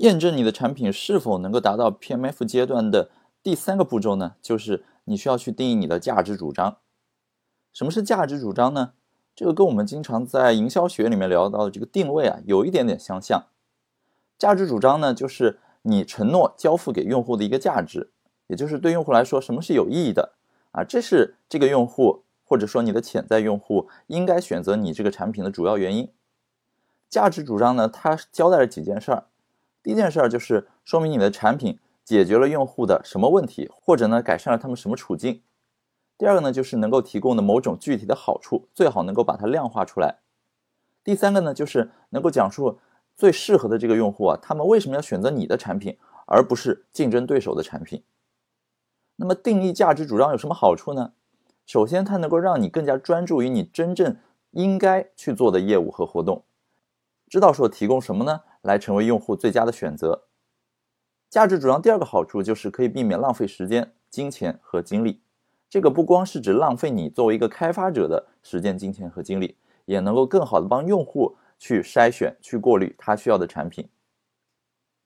验证你的产品是否能够达到 PMF 阶段的第三个步骤呢，就是你需要去定义你的价值主张。什么是价值主张呢？这个跟我们经常在营销学里面聊到的这个定位啊，有一点点相像。价值主张呢，就是你承诺交付给用户的一个价值，也就是对用户来说，什么是有意义的啊？这是这个用户或者说你的潜在用户应该选择你这个产品的主要原因。价值主张呢，它交代了几件事儿。第一件事儿就是说明你的产品解决了用户的什么问题，或者呢改善了他们什么处境。第二个呢就是能够提供的某种具体的好处，最好能够把它量化出来。第三个呢就是能够讲述最适合的这个用户啊，他们为什么要选择你的产品，而不是竞争对手的产品。那么定义价值主张有什么好处呢？首先，它能够让你更加专注于你真正应该去做的业务和活动，知道说提供什么呢？来成为用户最佳的选择。价值主张第二个好处就是可以避免浪费时间、金钱和精力。这个不光是指浪费你作为一个开发者的时间、金钱和精力，也能够更好的帮用户去筛选、去过滤他需要的产品。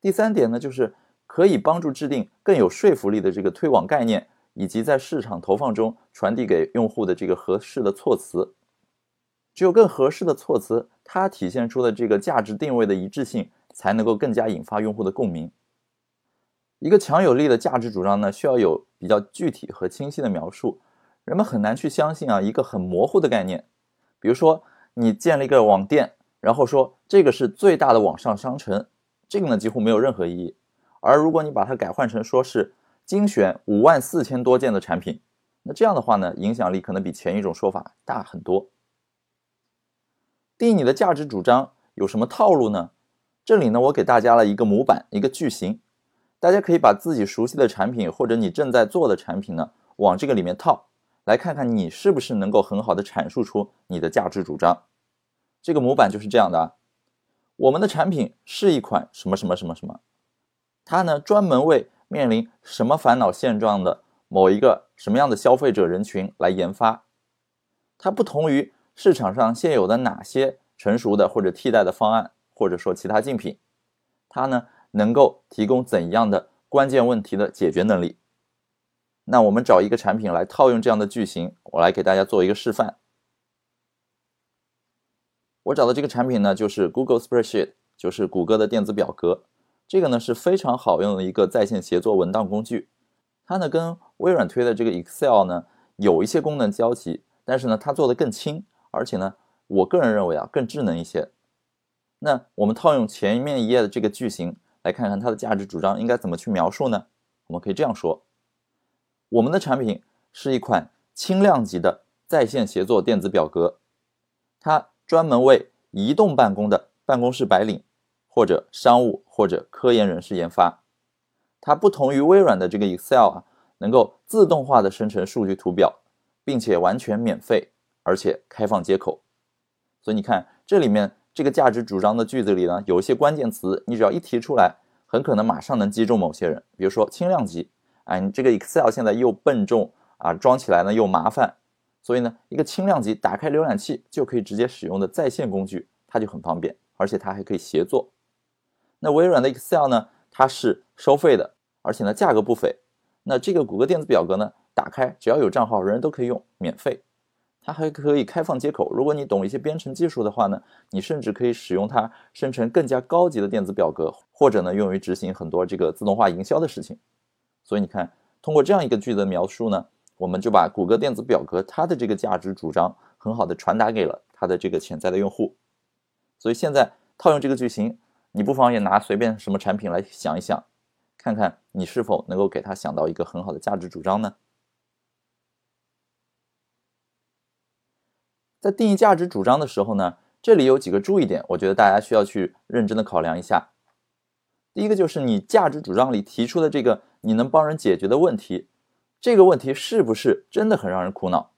第三点呢，就是可以帮助制定更有说服力的这个推广概念，以及在市场投放中传递给用户的这个合适的措辞。只有更合适的措辞，它体现出的这个价值定位的一致性，才能够更加引发用户的共鸣。一个强有力的价值主张呢，需要有比较具体和清晰的描述。人们很难去相信啊一个很模糊的概念。比如说，你建了一个网店，然后说这个是最大的网上商城，这个呢几乎没有任何意义。而如果你把它改换成说是精选五万四千多件的产品，那这样的话呢，影响力可能比前一种说法大很多。定义你的价值主张有什么套路呢？这里呢，我给大家了一个模板，一个句型，大家可以把自己熟悉的产品或者你正在做的产品呢，往这个里面套，来看看你是不是能够很好的阐述出你的价值主张。这个模板就是这样的啊，我们的产品是一款什么什么什么什么，它呢专门为面临什么烦恼现状的某一个什么样的消费者人群来研发，它不同于。市场上现有的哪些成熟的或者替代的方案，或者说其他竞品，它呢能够提供怎样的关键问题的解决能力？那我们找一个产品来套用这样的句型，我来给大家做一个示范。我找的这个产品呢，就是 Google Spreadsheet，就是谷歌的电子表格。这个呢是非常好用的一个在线协作文档工具。它呢跟微软推的这个 Excel 呢有一些功能交集，但是呢它做的更轻。而且呢，我个人认为啊，更智能一些。那我们套用前面一页的这个句型来看看它的价值主张应该怎么去描述呢？我们可以这样说：我们的产品是一款轻量级的在线协作电子表格，它专门为移动办公的办公室白领或者商务或者科研人士研发。它不同于微软的这个 Excel 啊，能够自动化的生成数据图表，并且完全免费。而且开放接口，所以你看这里面这个价值主张的句子里呢，有一些关键词，你只要一提出来，很可能马上能击中某些人。比如说轻量级，哎，你这个 Excel 现在又笨重啊，装起来呢又麻烦，所以呢，一个轻量级打开浏览器就可以直接使用的在线工具，它就很方便，而且它还可以协作。那微软的 Excel 呢，它是收费的，而且呢价格不菲。那这个谷歌电子表格呢，打开只要有账号，人人都可以用，免费。它还可以开放接口，如果你懂一些编程技术的话呢，你甚至可以使用它生成更加高级的电子表格，或者呢用于执行很多这个自动化营销的事情。所以你看，通过这样一个句子的描述呢，我们就把谷歌电子表格它的这个价值主张很好的传达给了它的这个潜在的用户。所以现在套用这个句型，你不妨也拿随便什么产品来想一想，看看你是否能够给它想到一个很好的价值主张呢？在定义价值主张的时候呢，这里有几个注意点，我觉得大家需要去认真的考量一下。第一个就是你价值主张里提出的这个你能帮人解决的问题，这个问题是不是真的很让人苦恼？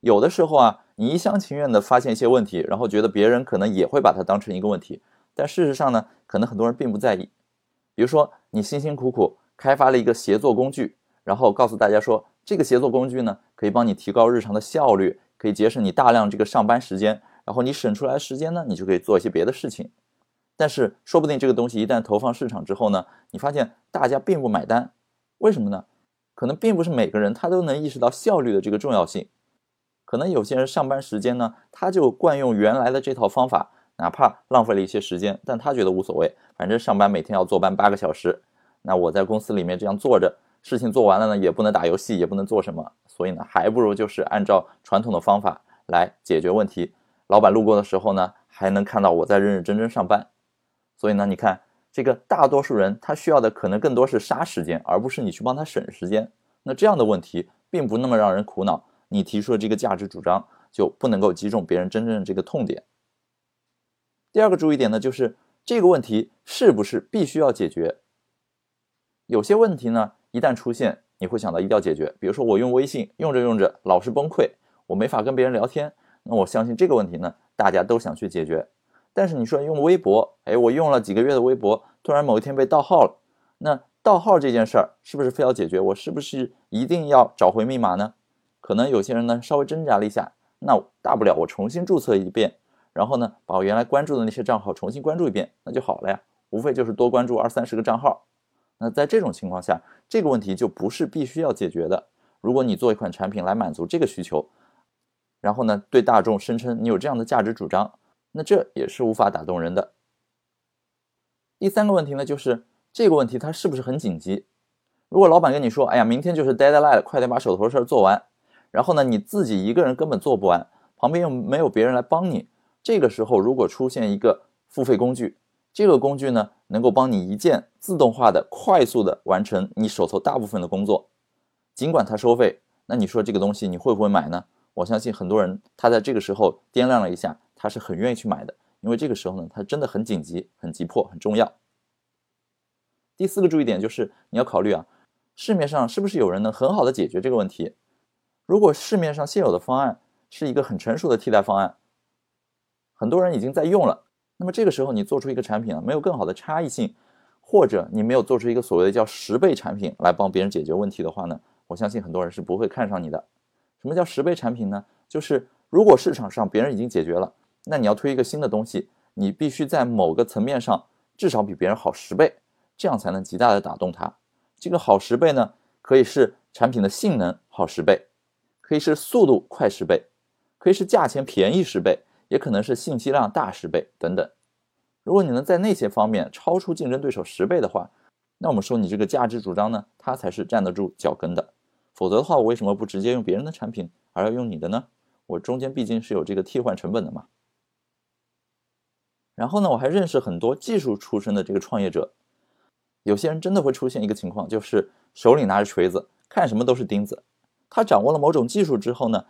有的时候啊，你一厢情愿的发现一些问题，然后觉得别人可能也会把它当成一个问题，但事实上呢，可能很多人并不在意。比如说，你辛辛苦苦开发了一个协作工具，然后告诉大家说，这个协作工具呢，可以帮你提高日常的效率。可以节省你大量这个上班时间，然后你省出来时间呢，你就可以做一些别的事情。但是说不定这个东西一旦投放市场之后呢，你发现大家并不买单，为什么呢？可能并不是每个人他都能意识到效率的这个重要性，可能有些人上班时间呢，他就惯用原来的这套方法，哪怕浪费了一些时间，但他觉得无所谓，反正上班每天要坐班八个小时，那我在公司里面这样坐着，事情做完了呢，也不能打游戏，也不能做什么，所以呢，还不如就是按照传统的方法来解决问题。老板路过的时候呢，还能看到我在认认真真上班，所以呢，你看。这个大多数人他需要的可能更多是杀时间，而不是你去帮他省时间。那这样的问题并不那么让人苦恼。你提出的这个价值主张就不能够击中别人真正的这个痛点。第二个注意点呢，就是这个问题是不是必须要解决？有些问题呢，一旦出现，你会想到一定要解决。比如说我用微信用着用着老是崩溃，我没法跟别人聊天，那我相信这个问题呢，大家都想去解决。但是你说用微博，哎，我用了几个月的微博，突然某一天被盗号了，那盗号这件事儿是不是非要解决？我是不是一定要找回密码呢？可能有些人呢稍微挣扎了一下，那大不了我重新注册一遍，然后呢把我原来关注的那些账号重新关注一遍，那就好了呀，无非就是多关注二三十个账号。那在这种情况下，这个问题就不是必须要解决的。如果你做一款产品来满足这个需求，然后呢对大众声称你有这样的价值主张。那这也是无法打动人的。第三个问题呢，就是这个问题它是不是很紧急？如果老板跟你说：“哎呀，明天就是 deadline，快点把手头的事儿做完。”然后呢，你自己一个人根本做不完，旁边又没有别人来帮你。这个时候，如果出现一个付费工具，这个工具呢，能够帮你一键自动化的、快速的完成你手头大部分的工作，尽管它收费，那你说这个东西你会不会买呢？我相信很多人他在这个时候掂量了一下。他是很愿意去买的，因为这个时候呢，他真的很紧急、很急迫、很重要。第四个注意点就是你要考虑啊，市面上是不是有人能很好的解决这个问题？如果市面上现有的方案是一个很成熟的替代方案，很多人已经在用了，那么这个时候你做出一个产品啊，没有更好的差异性，或者你没有做出一个所谓的叫十倍产品来帮别人解决问题的话呢，我相信很多人是不会看上你的。什么叫十倍产品呢？就是如果市场上别人已经解决了。那你要推一个新的东西，你必须在某个层面上至少比别人好十倍，这样才能极大的打动他。这个好十倍呢，可以是产品的性能好十倍，可以是速度快十倍，可以是价钱便宜十倍，也可能是信息量大十倍等等。如果你能在那些方面超出竞争对手十倍的话，那我们说你这个价值主张呢，它才是站得住脚跟的。否则的话，我为什么不直接用别人的产品，而要用你的呢？我中间毕竟是有这个替换成本的嘛。然后呢，我还认识很多技术出身的这个创业者，有些人真的会出现一个情况，就是手里拿着锤子，看什么都是钉子。他掌握了某种技术之后呢，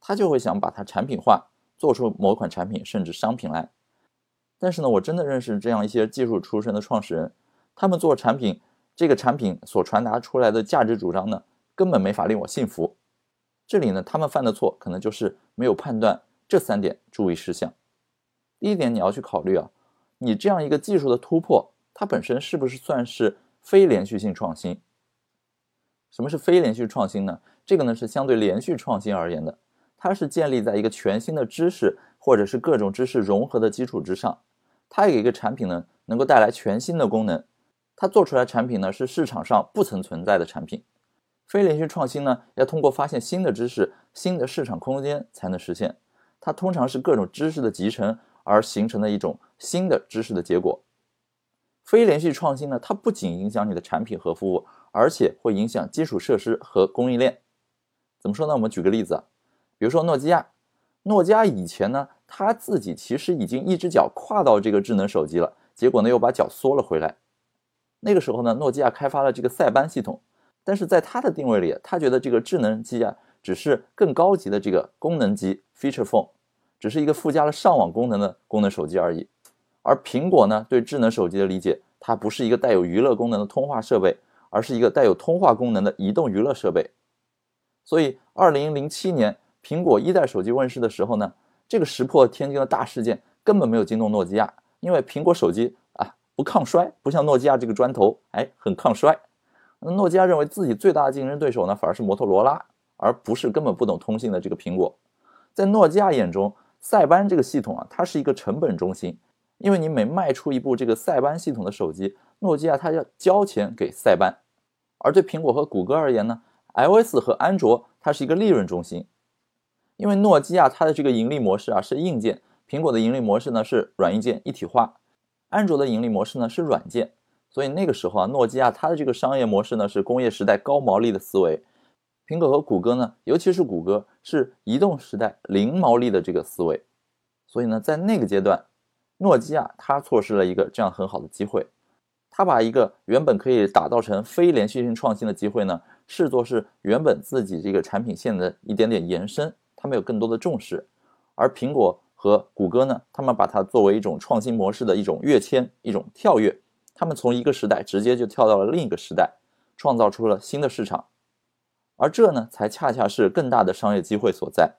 他就会想把它产品化，做出某款产品甚至商品来。但是呢，我真的认识这样一些技术出身的创始人，他们做产品，这个产品所传达出来的价值主张呢，根本没法令我信服。这里呢，他们犯的错可能就是没有判断这三点注意事项。第一点，你要去考虑啊，你这样一个技术的突破，它本身是不是算是非连续性创新？什么是非连续创新呢？这个呢是相对连续创新而言的，它是建立在一个全新的知识或者是各种知识融合的基础之上，它有一个产品呢能够带来全新的功能，它做出来产品呢是市场上不曾存在的产品。非连续创新呢要通过发现新的知识、新的市场空间才能实现，它通常是各种知识的集成。而形成的一种新的知识的结果。非连续创新呢，它不仅影响你的产品和服务，而且会影响基础设施和供应链。怎么说呢？我们举个例子，比如说诺基亚，诺基亚以前呢，它自己其实已经一只脚跨到这个智能手机了，结果呢又把脚缩了回来。那个时候呢，诺基亚开发了这个塞班系统，但是在它的定位里，他觉得这个智能机啊，只是更高级的这个功能机 （feature phone）。只是一个附加了上网功能的功能手机而已，而苹果呢对智能手机的理解，它不是一个带有娱乐功能的通话设备，而是一个带有通话功能的移动娱乐设备。所以，二零零七年苹果一代手机问世的时候呢，这个石破天惊的大事件根本没有惊动诺基亚，因为苹果手机啊不抗摔，不像诺基亚这个砖头，哎很抗摔。那诺基亚认为自己最大的竞争对手呢，反而是摩托罗拉，而不是根本不懂通信的这个苹果。在诺基亚眼中，塞班这个系统啊，它是一个成本中心，因为你每卖出一部这个塞班系统的手机，诺基亚它要交钱给塞班。而对苹果和谷歌而言呢，iOS 和安卓它是一个利润中心，因为诺基亚它的这个盈利模式啊是硬件，苹果的盈利模式呢是软硬件一体化，安卓的盈利模式呢是软件。所以那个时候啊，诺基亚它的这个商业模式呢是工业时代高毛利的思维，苹果和谷歌呢，尤其是谷歌是移动时代零毛利的这个思维。所以呢，在那个阶段，诺基亚它错失了一个这样很好的机会，它把一个原本可以打造成非连续性创新的机会呢，视作是原本自己这个产品线的一点点延伸，他们有更多的重视。而苹果和谷歌呢，他们把它作为一种创新模式的一种跃迁，一种跳跃。他们从一个时代直接就跳到了另一个时代，创造出了新的市场，而这呢，才恰恰是更大的商业机会所在。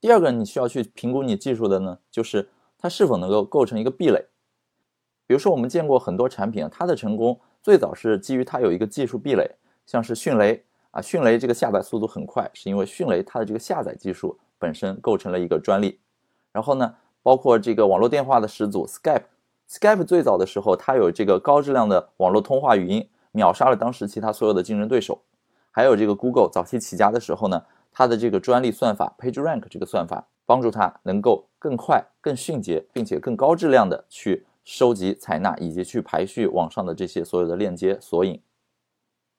第二个你需要去评估你技术的呢，就是它是否能够构成一个壁垒。比如说，我们见过很多产品，它的成功最早是基于它有一个技术壁垒，像是迅雷啊，迅雷这个下载速度很快，是因为迅雷它的这个下载技术本身构成了一个专利。然后呢，包括这个网络电话的始祖 Skype。Skype 最早的时候，它有这个高质量的网络通话语音，秒杀了当时其他所有的竞争对手。还有这个 Google 早期起家的时候呢，它的这个专利算法 PageRank 这个算法，帮助它能够更快、更迅捷，并且更高质量的去收集、采纳以及去排序网上的这些所有的链接索引。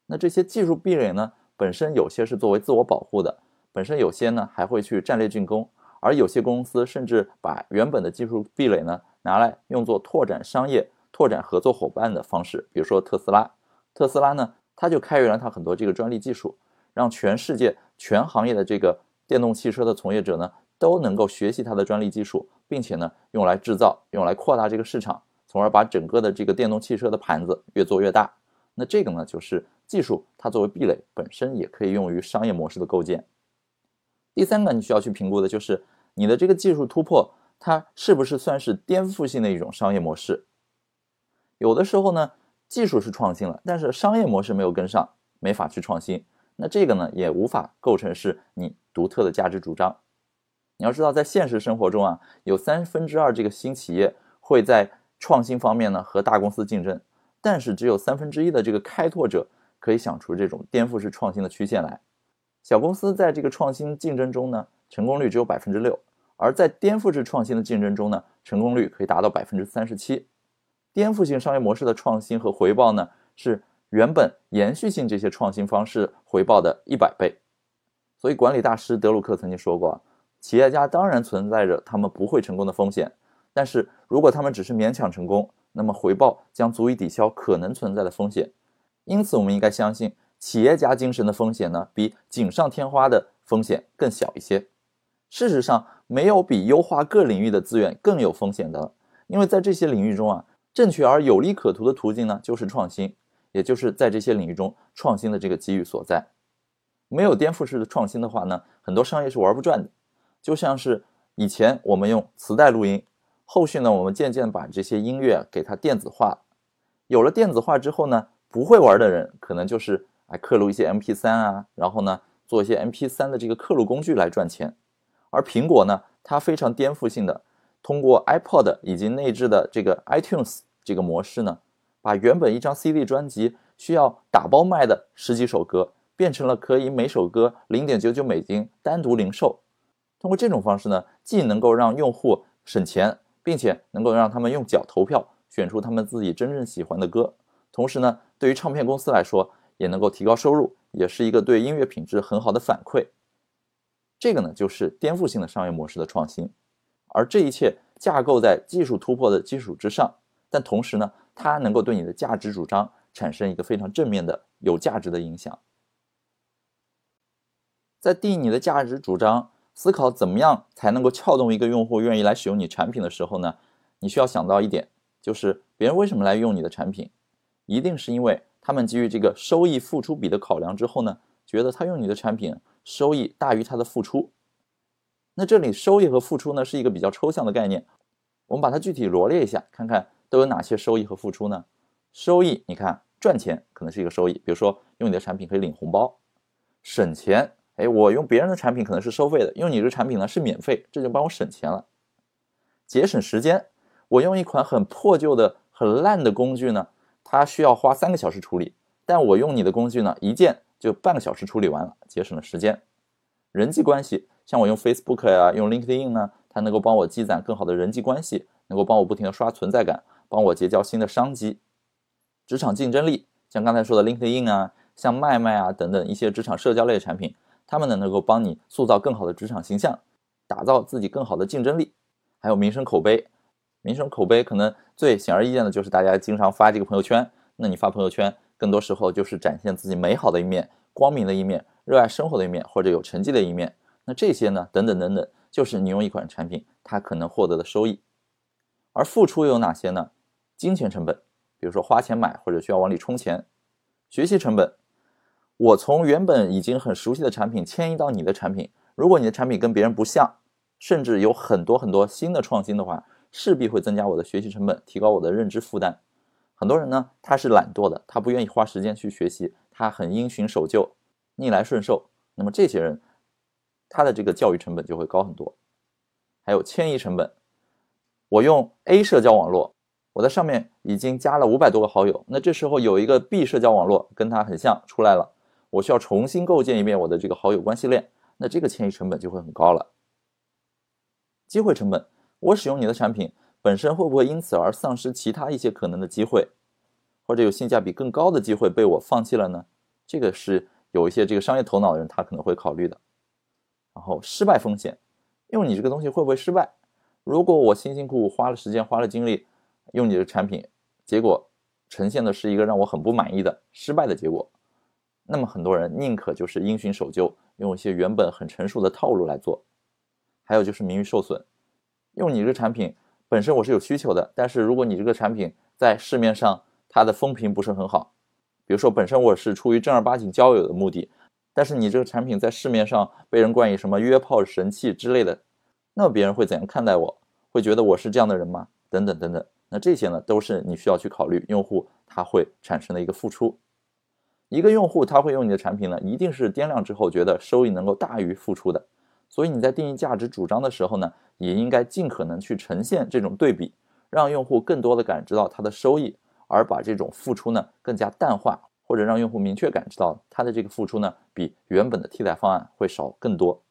那这些技术壁垒呢，本身有些是作为自我保护的，本身有些呢还会去战略进攻，而有些公司甚至把原本的技术壁垒呢。拿来用作拓展商业、拓展合作伙伴的方式，比如说特斯拉。特斯拉呢，它就开源了它很多这个专利技术，让全世界全行业的这个电动汽车的从业者呢，都能够学习它的专利技术，并且呢，用来制造、用来扩大这个市场，从而把整个的这个电动汽车的盘子越做越大。那这个呢，就是技术它作为壁垒，本身也可以用于商业模式的构建。第三个你需要去评估的就是你的这个技术突破。它是不是算是颠覆性的一种商业模式？有的时候呢，技术是创新了，但是商业模式没有跟上，没法去创新。那这个呢，也无法构成是你独特的价值主张。你要知道，在现实生活中啊，有三分之二这个新企业会在创新方面呢和大公司竞争，但是只有三分之一的这个开拓者可以想出这种颠覆式创新的曲线来。小公司在这个创新竞争中呢，成功率只有百分之六。而在颠覆式创新的竞争中呢，成功率可以达到百分之三十七。颠覆性商业模式的创新和回报呢，是原本延续性这些创新方式回报的一百倍。所以，管理大师德鲁克曾经说过：，企业家当然存在着他们不会成功的风险，但是如果他们只是勉强成功，那么回报将足以抵消可能存在的风险。因此，我们应该相信，企业家精神的风险呢，比锦上添花的风险更小一些。事实上，没有比优化各领域的资源更有风险的了，因为在这些领域中啊，正确而有利可图的途径呢，就是创新，也就是在这些领域中创新的这个机遇所在。没有颠覆式的创新的话呢，很多商业是玩不转的。就像是以前我们用磁带录音，后续呢，我们渐渐把这些音乐给它电子化。有了电子化之后呢，不会玩的人可能就是哎刻录一些 MP3 啊，然后呢，做一些 MP3 的这个刻录工具来赚钱。而苹果呢，它非常颠覆性的，通过 iPod 以及内置的这个 iTunes 这个模式呢，把原本一张 CD 专辑需要打包卖的十几首歌，变成了可以每首歌零点九九美金单独零售。通过这种方式呢，既能够让用户省钱，并且能够让他们用脚投票选出他们自己真正喜欢的歌，同时呢，对于唱片公司来说，也能够提高收入，也是一个对音乐品质很好的反馈。这个呢，就是颠覆性的商业模式的创新，而这一切架构在技术突破的基础之上，但同时呢，它能够对你的价值主张产生一个非常正面的、有价值的影响。在定义你的价值主张，思考怎么样才能够撬动一个用户愿意来使用你产品的时候呢，你需要想到一点，就是别人为什么来用你的产品，一定是因为他们基于这个收益付出比的考量之后呢，觉得他用你的产品。收益大于他的付出，那这里收益和付出呢是一个比较抽象的概念，我们把它具体罗列一下，看看都有哪些收益和付出呢？收益，你看赚钱可能是一个收益，比如说用你的产品可以领红包；省钱，哎，我用别人的产品可能是收费的，用你的产品呢是免费，这就帮我省钱了。节省时间，我用一款很破旧的、很烂的工具呢，它需要花三个小时处理，但我用你的工具呢，一键就半个小时处理完了，节省了时间。人际关系，像我用 Facebook 呀，用 LinkedIn 呢，它能够帮我积攒更好的人际关系，能够帮我不停的刷存在感，帮我结交新的商机。职场竞争力，像刚才说的 LinkedIn 啊，像麦麦啊等等一些职场社交类产品，他们呢能够帮你塑造更好的职场形象，打造自己更好的竞争力。还有名声口碑，名声口碑可能最显而易见的就是大家经常发这个朋友圈。那你发朋友圈，更多时候就是展现自己美好的一面、光明的一面、热爱生活的一面，或者有成绩的一面。那这些呢，等等等等，就是你用一款产品它可能获得的收益。而付出又有哪些呢？金钱成本，比如说花钱买或者需要往里充钱；学习成本，我从原本已经很熟悉的产品迁移到你的产品，如果你的产品跟别人不像。甚至有很多很多新的创新的话，势必会增加我的学习成本，提高我的认知负担。很多人呢，他是懒惰的，他不愿意花时间去学习，他很因循守旧、逆来顺受。那么这些人，他的这个教育成本就会高很多。还有迁移成本，我用 A 社交网络，我在上面已经加了五百多个好友，那这时候有一个 B 社交网络跟他很像出来了，我需要重新构建一遍我的这个好友关系链，那这个迁移成本就会很高了。机会成本，我使用你的产品本身会不会因此而丧失其他一些可能的机会，或者有性价比更高的机会被我放弃了呢？这个是有一些这个商业头脑的人他可能会考虑的。然后失败风险，用你这个东西会不会失败？如果我辛辛苦苦花了时间花了精力用你的产品，结果呈现的是一个让我很不满意的失败的结果，那么很多人宁可就是因循守旧，用一些原本很成熟的套路来做。还有就是名誉受损，用你这个产品本身我是有需求的，但是如果你这个产品在市面上它的风评不是很好，比如说本身我是出于正儿八经交友的目的，但是你这个产品在市面上被人冠以什么约炮神器之类的，那么别人会怎样看待我？会觉得我是这样的人吗？等等等等，那这些呢都是你需要去考虑，用户他会产生的一个付出。一个用户他会用你的产品呢，一定是掂量之后觉得收益能够大于付出的。所以你在定义价值主张的时候呢，也应该尽可能去呈现这种对比，让用户更多的感知到它的收益，而把这种付出呢更加淡化，或者让用户明确感知到它的这个付出呢比原本的替代方案会少更多。